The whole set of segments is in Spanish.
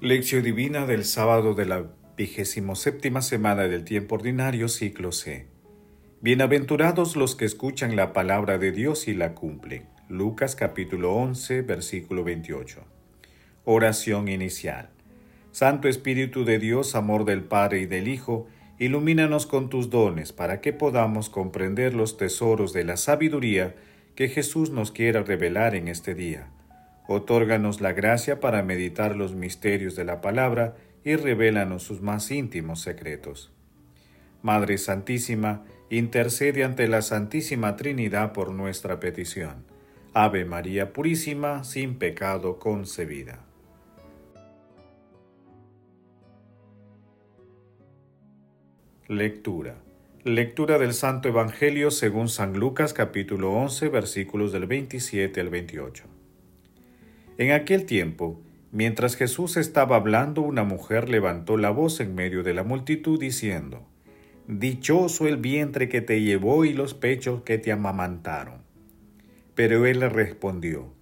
Lección Divina del sábado de la vigésimo séptima semana del tiempo ordinario, ciclo C. Bienaventurados los que escuchan la palabra de Dios y la cumplen. Lucas capítulo 11, versículo 28. Oración inicial. Santo Espíritu de Dios, amor del Padre y del Hijo, ilumínanos con tus dones para que podamos comprender los tesoros de la sabiduría que Jesús nos quiera revelar en este día Otórganos la gracia para meditar los misterios de la palabra y revélanos sus más íntimos secretos. Madre Santísima, intercede ante la Santísima Trinidad por nuestra petición. Ave María Purísima, sin pecado concebida. Lectura. Lectura del Santo Evangelio según San Lucas capítulo 11 versículos del 27 al 28. En aquel tiempo, mientras Jesús estaba hablando, una mujer levantó la voz en medio de la multitud diciendo, Dichoso el vientre que te llevó y los pechos que te amamantaron. Pero él le respondió,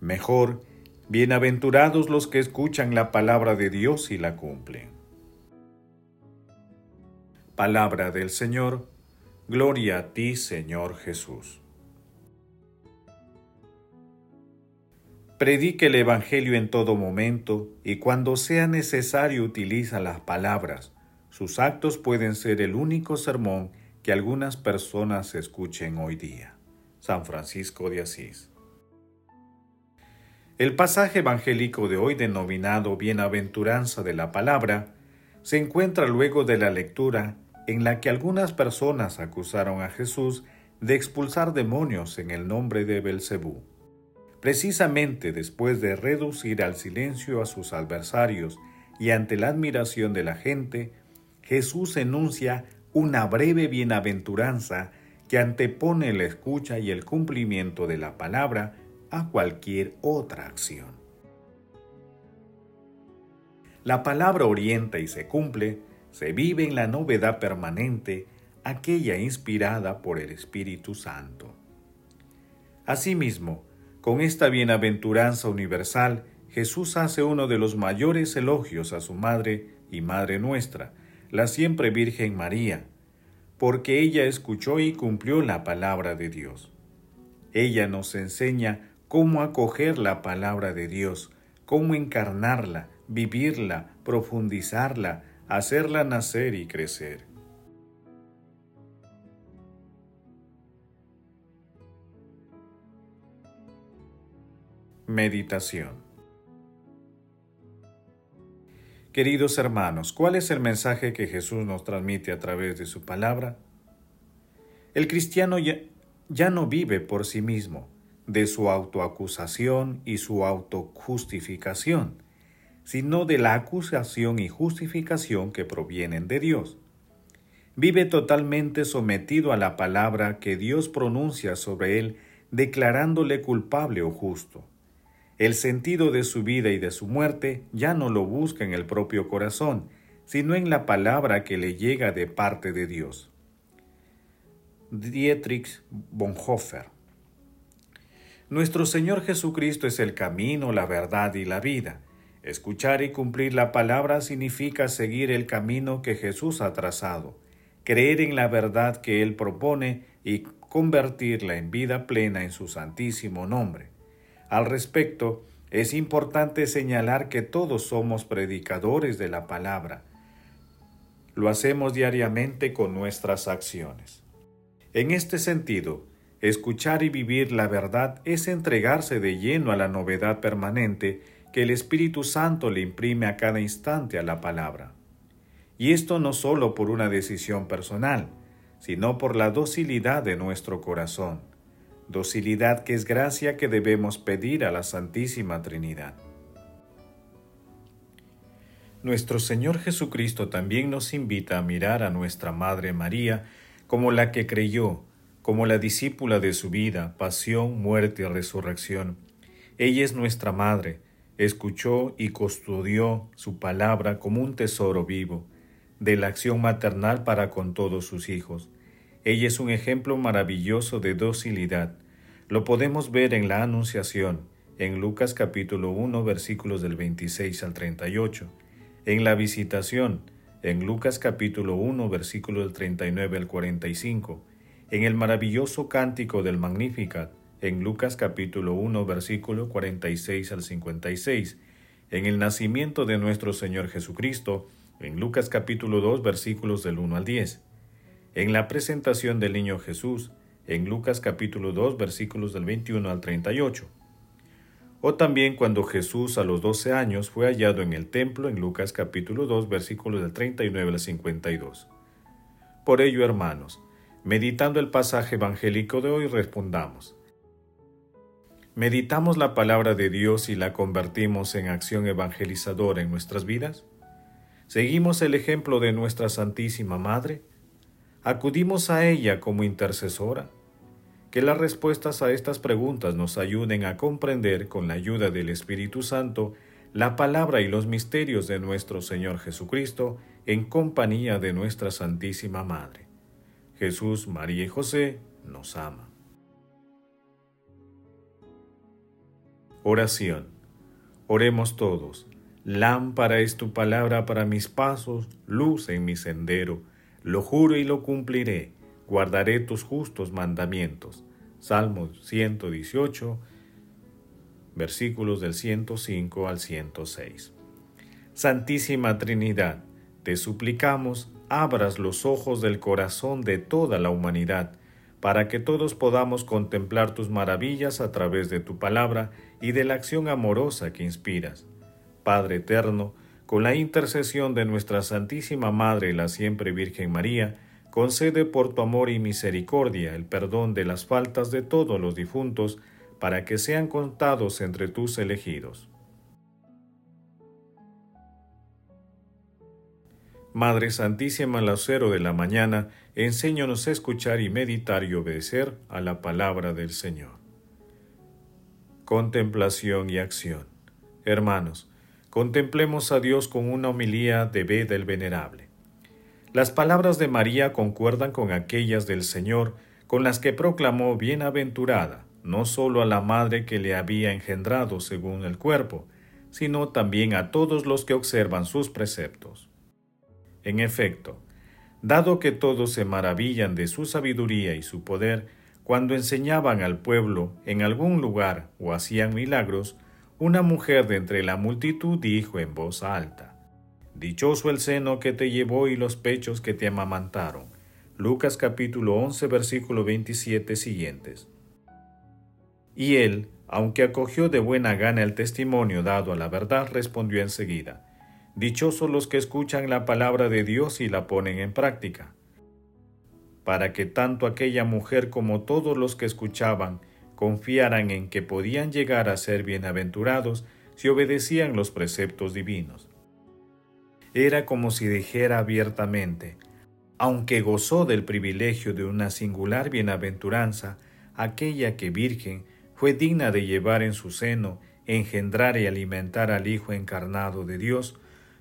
Mejor, bienaventurados los que escuchan la palabra de Dios y la cumplen. Palabra del Señor, gloria a ti Señor Jesús. Predique el Evangelio en todo momento y cuando sea necesario utiliza las palabras. Sus actos pueden ser el único sermón que algunas personas escuchen hoy día. San Francisco de Asís. El pasaje evangélico de hoy denominado Bienaventuranza de la Palabra se encuentra luego de la lectura en la que algunas personas acusaron a Jesús de expulsar demonios en el nombre de Belcebú. Precisamente después de reducir al silencio a sus adversarios y ante la admiración de la gente, Jesús enuncia una breve bienaventuranza que antepone la escucha y el cumplimiento de la palabra a cualquier otra acción. La palabra orienta y se cumple, se vive en la novedad permanente, aquella inspirada por el Espíritu Santo. Asimismo, con esta bienaventuranza universal, Jesús hace uno de los mayores elogios a su Madre y Madre nuestra, la siempre Virgen María, porque ella escuchó y cumplió la palabra de Dios. Ella nos enseña cómo acoger la palabra de Dios, cómo encarnarla, vivirla, profundizarla, hacerla nacer y crecer. Meditación Queridos hermanos, ¿cuál es el mensaje que Jesús nos transmite a través de su palabra? El cristiano ya, no vive por sí mismo, de su autoacusación y su autojustificación, sino de la acusación y justificación que provienen de Dios. Vive totalmente sometido a la palabra que Dios pronuncia sobre él, declarándole culpable o justo. El sentido de su vida y de su muerte ya no lo busca en el propio corazón, sino en la palabra que le llega de parte de Dios. Dietrich Bonhoeffer Nuestro Señor Jesucristo es el camino, la verdad y la vida. Escuchar y cumplir la palabra significa seguir el camino que Jesús ha trazado, creer en la verdad que Él propone y convertirla en vida plena en su santísimo nombre. Al respecto, es importante señalar que todos somos predicadores de la palabra. Lo hacemos diariamente con nuestras acciones. En este sentido, escuchar y vivir la verdad es entregarse de lleno a la novedad permanente que el Espíritu Santo le imprime a cada instante a la palabra. Y esto no solo por una decisión personal, sino por la docilidad de nuestro corazón docilidad que es gracia que debemos pedir a la Santísima Trinidad. Nuestro Señor Jesucristo también nos invita a mirar a nuestra Madre María como la que creyó, como la discípula de su vida, pasión, muerte y resurrección. Ella es nuestra Madre, escuchó y custodió su palabra como un tesoro vivo, de la acción maternal para con todos sus hijos. Ella es un ejemplo maravilloso de docilidad. Lo podemos ver en la Anunciación, en Lucas capítulo 1 versículos del 26 al 38, en la visitación, en Lucas capítulo 1 versículos del 39 al 45, en el maravilloso cántico del Magnificat, en Lucas capítulo 1 versículo 46 al 56, en el nacimiento de nuestro Señor Jesucristo, en Lucas capítulo 2 versículos del 1 al 10, en la presentación del niño Jesús, en Lucas capítulo 2 versículos del 21 al 38, o también cuando Jesús a los 12 años fue hallado en el templo en Lucas capítulo 2 versículos del 39 al 52. Por ello, hermanos, meditando el pasaje evangélico de hoy, respondamos. ¿Meditamos la palabra de Dios y la convertimos en acción evangelizadora en nuestras vidas? ¿Seguimos el ejemplo de nuestra Santísima Madre? ¿Acudimos a ella como intercesora? Que las respuestas a estas preguntas nos ayuden a comprender con la ayuda del Espíritu Santo la palabra y los misterios de nuestro Señor Jesucristo en compañía de nuestra Santísima Madre. Jesús, María y José nos ama. Oración. Oremos todos. Lámpara es tu palabra para mis pasos, luz en mi sendero. Lo juro y lo cumpliré guardaré tus justos mandamientos. Salmo 118, versículos del 105 al 106. Santísima Trinidad, te suplicamos, abras los ojos del corazón de toda la humanidad, para que todos podamos contemplar tus maravillas a través de tu palabra y de la acción amorosa que inspiras. Padre eterno, con la intercesión de nuestra Santísima Madre, la siempre Virgen María, concede por tu amor y misericordia el perdón de las faltas de todos los difuntos, para que sean contados entre tus elegidos. Madre Santísima Lucero de la mañana, enséñanos a escuchar y meditar y obedecer a la palabra del Señor. Contemplación y acción. Hermanos, contemplemos a Dios con una homilía de Beda el Venerable. Las palabras de María concuerdan con aquellas del Señor, con las que proclamó bienaventurada, no sólo a la madre que le había engendrado según el cuerpo, sino también a todos los que observan sus preceptos. En efecto, dado que todos se maravillan de su sabiduría y su poder, cuando enseñaban al pueblo en algún lugar o hacían milagros, una mujer de entre la multitud dijo en voz alta, Dichoso el seno que te llevó y los pechos que te amamantaron. Lucas capítulo 11 versículo 27 siguientes. Y él, aunque acogió de buena gana el testimonio dado a la verdad, respondió enseguida, Dichosos los que escuchan la palabra de Dios y la ponen en práctica. Para que tanto aquella mujer como todos los que escuchaban confiaran en que podían llegar a ser bienaventurados si obedecían los preceptos divinos. Era como si dijera abiertamente, aunque gozó del privilegio de una singular bienaventuranza, aquella que virgen fue digna de llevar en su seno, engendrar y alimentar al Hijo encarnado de Dios,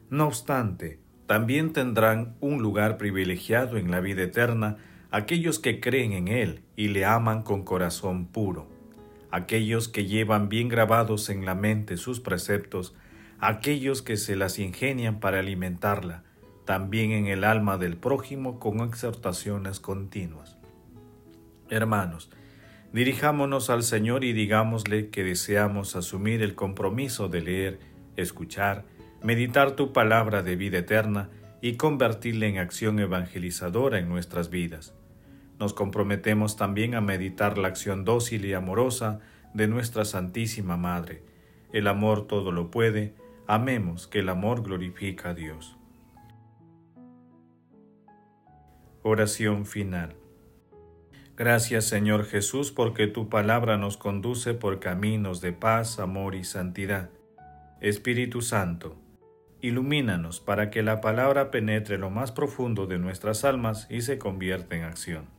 no obstante, también tendrán un lugar privilegiado en la vida eterna aquellos que creen en Él y le aman con corazón puro, aquellos que llevan bien grabados en la mente sus preceptos, aquellos que se las ingenian para alimentarla, también en el alma del prójimo con exhortaciones continuas. Hermanos, dirijámonos al Señor y digámosle que deseamos asumir el compromiso de leer, escuchar, meditar tu palabra de vida eterna y convertirla en acción evangelizadora en nuestras vidas. Nos comprometemos también a meditar la acción dócil y amorosa de nuestra Santísima Madre. El amor todo lo puede, Amemos que el amor glorifica a Dios. Oración final. Gracias Señor Jesús porque tu palabra nos conduce por caminos de paz, amor y santidad. Espíritu Santo, ilumínanos para que la palabra penetre lo más profundo de nuestras almas y se convierta en acción.